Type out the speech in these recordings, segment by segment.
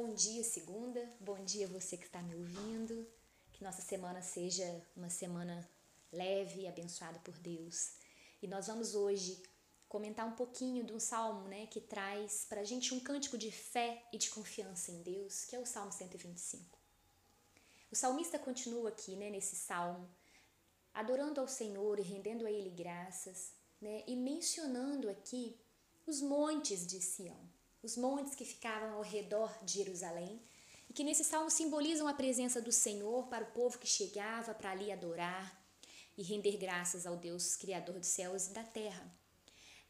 Bom dia, segunda. Bom dia você que está me ouvindo. Que nossa semana seja uma semana leve e abençoada por Deus. E nós vamos hoje comentar um pouquinho de um salmo, né, que traz para a gente um cântico de fé e de confiança em Deus, que é o Salmo 125. O salmista continua aqui, né, nesse salmo, adorando ao Senhor e rendendo a Ele graças, né, e mencionando aqui os montes de Sião os montes que ficavam ao redor de Jerusalém, e que nesse salmo simbolizam a presença do Senhor para o povo que chegava para ali adorar e render graças ao Deus Criador dos céus e da terra.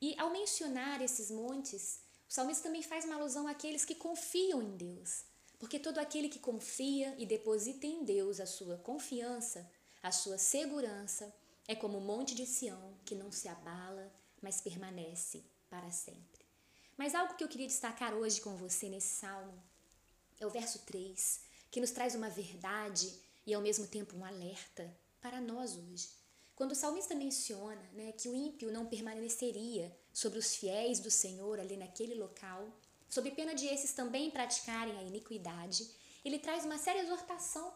E ao mencionar esses montes, o salmista também faz uma alusão àqueles que confiam em Deus, porque todo aquele que confia e deposita em Deus a sua confiança, a sua segurança, é como o monte de Sião que não se abala, mas permanece para sempre. Mas algo que eu queria destacar hoje com você nesse salmo é o verso 3, que nos traz uma verdade e ao mesmo tempo um alerta para nós hoje. Quando o salmista menciona né, que o ímpio não permaneceria sobre os fiéis do Senhor ali naquele local, sob pena de esses também praticarem a iniquidade, ele traz uma séria exortação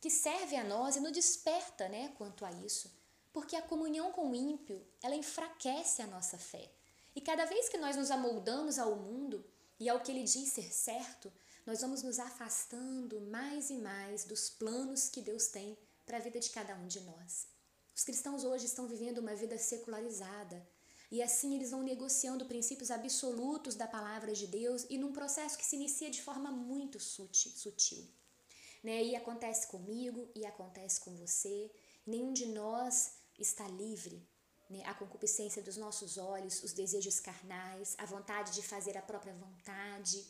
que serve a nós e nos desperta né, quanto a isso, porque a comunhão com o ímpio ela enfraquece a nossa fé. E cada vez que nós nos amoldamos ao mundo e ao que ele diz ser certo, nós vamos nos afastando mais e mais dos planos que Deus tem para a vida de cada um de nós. Os cristãos hoje estão vivendo uma vida secularizada e assim eles vão negociando princípios absolutos da palavra de Deus e num processo que se inicia de forma muito sutil. Né? E acontece comigo e acontece com você. Nenhum de nós está livre né, a concupiscência dos nossos olhos, os desejos carnais, a vontade de fazer a própria vontade,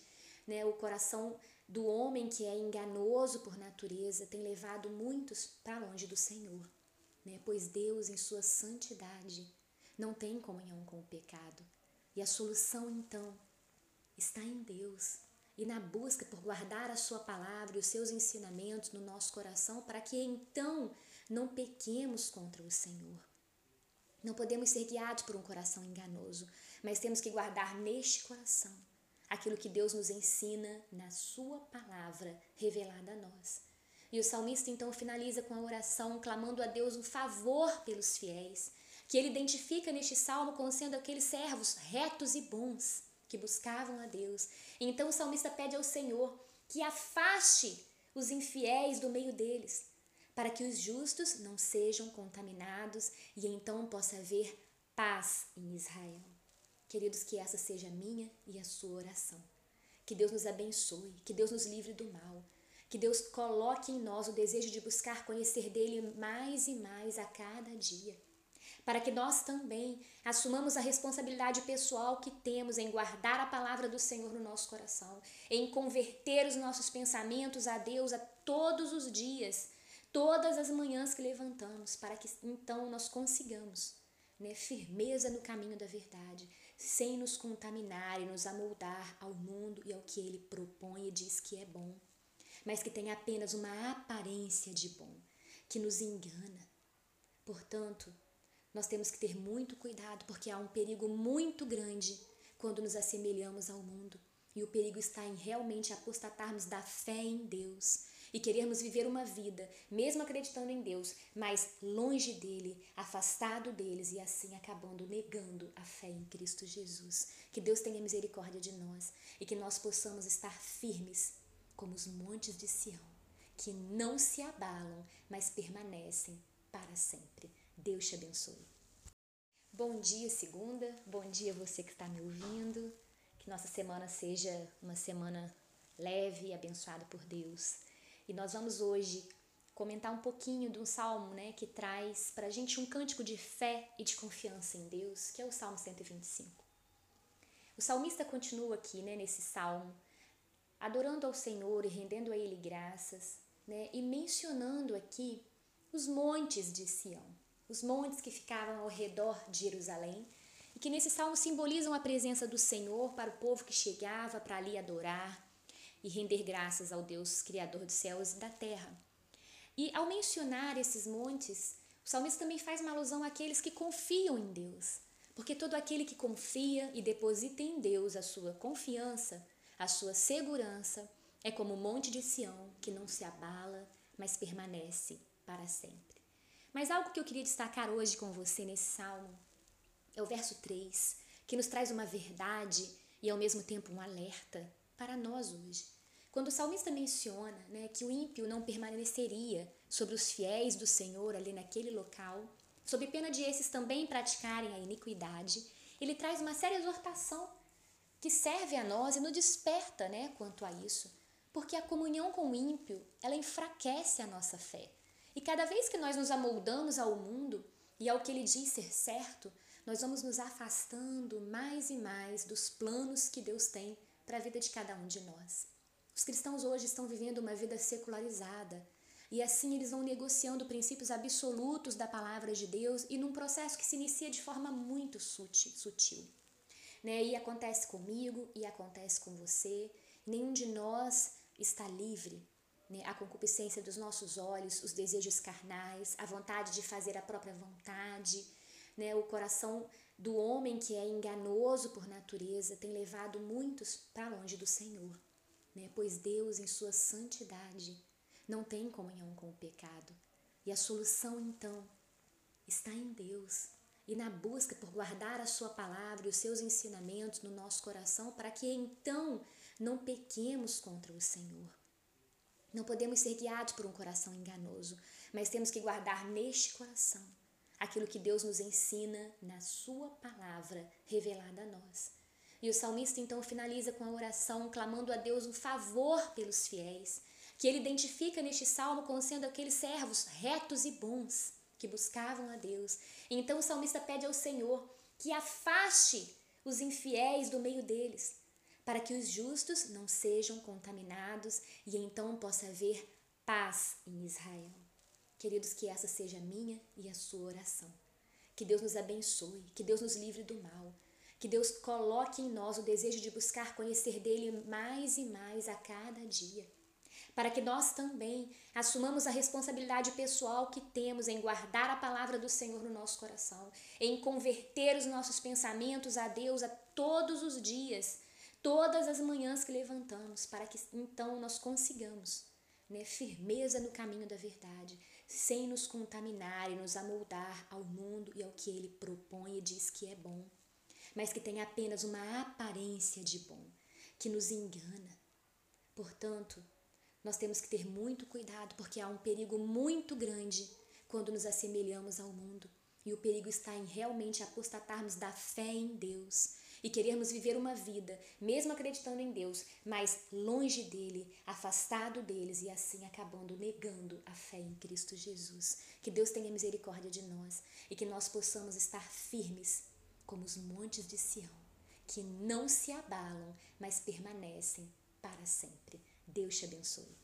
né, o coração do homem que é enganoso por natureza tem levado muitos para longe do Senhor, né, pois Deus, em sua santidade, não tem comunhão com o pecado. E a solução, então, está em Deus e na busca por guardar a Sua palavra e os seus ensinamentos no nosso coração, para que então não pequemos contra o Senhor. Não podemos ser guiados por um coração enganoso, mas temos que guardar neste coração aquilo que Deus nos ensina na Sua palavra revelada a nós. E o salmista então finaliza com a oração clamando a Deus um favor pelos fiéis, que ele identifica neste salmo como sendo aqueles servos retos e bons que buscavam a Deus. Então o salmista pede ao Senhor que afaste os infiéis do meio deles, para que os justos não sejam contaminados e então possa haver paz em Israel. Queridos, que essa seja a minha e a sua oração. Que Deus nos abençoe, que Deus nos livre do mal, que Deus coloque em nós o desejo de buscar conhecer dele mais e mais a cada dia, para que nós também assumamos a responsabilidade pessoal que temos em guardar a palavra do Senhor no nosso coração, em converter os nossos pensamentos a Deus a todos os dias todas as manhãs que levantamos, para que então nós consigamos né, firmeza no caminho da verdade, sem nos contaminar e nos amoldar ao mundo e ao que ele propõe e diz que é bom, mas que tem apenas uma aparência de bom, que nos engana. Portanto, nós temos que ter muito cuidado, porque há um perigo muito grande quando nos assemelhamos ao mundo. E o perigo está em realmente apostatarmos da fé em Deus e querermos viver uma vida, mesmo acreditando em Deus, mas longe dele, afastado deles e assim acabando negando a fé em Cristo Jesus. Que Deus tenha misericórdia de nós e que nós possamos estar firmes como os montes de Sião, que não se abalam, mas permanecem para sempre. Deus te abençoe. Bom dia, segunda. Bom dia você que está me ouvindo. Que nossa semana seja uma semana leve e abençoada por Deus. E nós vamos hoje comentar um pouquinho de um salmo né, que traz para a gente um cântico de fé e de confiança em Deus, que é o Salmo 125. O salmista continua aqui né, nesse salmo, adorando ao Senhor e rendendo a Ele graças, né, e mencionando aqui os montes de Sião, os montes que ficavam ao redor de Jerusalém, e que nesse salmo simbolizam a presença do Senhor para o povo que chegava para ali adorar, e render graças ao Deus Criador dos céus e da terra. E ao mencionar esses montes, o salmista também faz uma alusão àqueles que confiam em Deus, porque todo aquele que confia e deposita em Deus a sua confiança, a sua segurança, é como o monte de Sião, que não se abala, mas permanece para sempre. Mas algo que eu queria destacar hoje com você nesse salmo é o verso 3, que nos traz uma verdade e ao mesmo tempo um alerta para nós hoje. Quando o salmista menciona né, que o ímpio não permaneceria sobre os fiéis do Senhor ali naquele local, sob pena de esses também praticarem a iniquidade, ele traz uma séria exortação que serve a nós e nos desperta né, quanto a isso, porque a comunhão com o ímpio ela enfraquece a nossa fé. E cada vez que nós nos amoldamos ao mundo e ao que ele diz ser certo, nós vamos nos afastando mais e mais dos planos que Deus tem para a vida de cada um de nós. Os cristãos hoje estão vivendo uma vida secularizada e assim eles vão negociando princípios absolutos da palavra de Deus e num processo que se inicia de forma muito sutil. Né? E acontece comigo e acontece com você. Nenhum de nós está livre. Né? A concupiscência dos nossos olhos, os desejos carnais, a vontade de fazer a própria vontade, né? O coração do homem que é enganoso por natureza tem levado muitos para longe do Senhor, né? Pois Deus, em sua santidade, não tem comunhão com o pecado. E a solução então está em Deus e na busca por guardar a sua palavra e os seus ensinamentos no nosso coração para que então não pequemos contra o Senhor. Não podemos ser guiados por um coração enganoso, mas temos que guardar neste coração aquilo que Deus nos ensina na Sua palavra revelada a nós. E o salmista então finaliza com a oração clamando a Deus um favor pelos fiéis, que ele identifica neste salmo como sendo aqueles servos retos e bons que buscavam a Deus. Então o salmista pede ao Senhor que afaste os infiéis do meio deles, para que os justos não sejam contaminados e então possa haver paz em Israel. Queridos, que essa seja a minha e a sua oração. Que Deus nos abençoe, que Deus nos livre do mal, que Deus coloque em nós o desejo de buscar conhecer dele mais e mais a cada dia. Para que nós também assumamos a responsabilidade pessoal que temos em guardar a palavra do Senhor no nosso coração, em converter os nossos pensamentos a Deus a todos os dias, todas as manhãs que levantamos, para que então nós consigamos né, firmeza no caminho da verdade, sem nos contaminar e nos amoldar ao mundo e ao que ele propõe e diz que é bom, mas que tem apenas uma aparência de bom, que nos engana. Portanto, nós temos que ter muito cuidado, porque há um perigo muito grande quando nos assemelhamos ao mundo. E o perigo está em realmente apostatarmos da fé em Deus e querermos viver uma vida, mesmo acreditando em Deus, mas longe dele, afastado deles e assim acabando negando a fé em Cristo Jesus. Que Deus tenha misericórdia de nós e que nós possamos estar firmes como os montes de Sião, que não se abalam, mas permanecem para sempre. Deus te abençoe.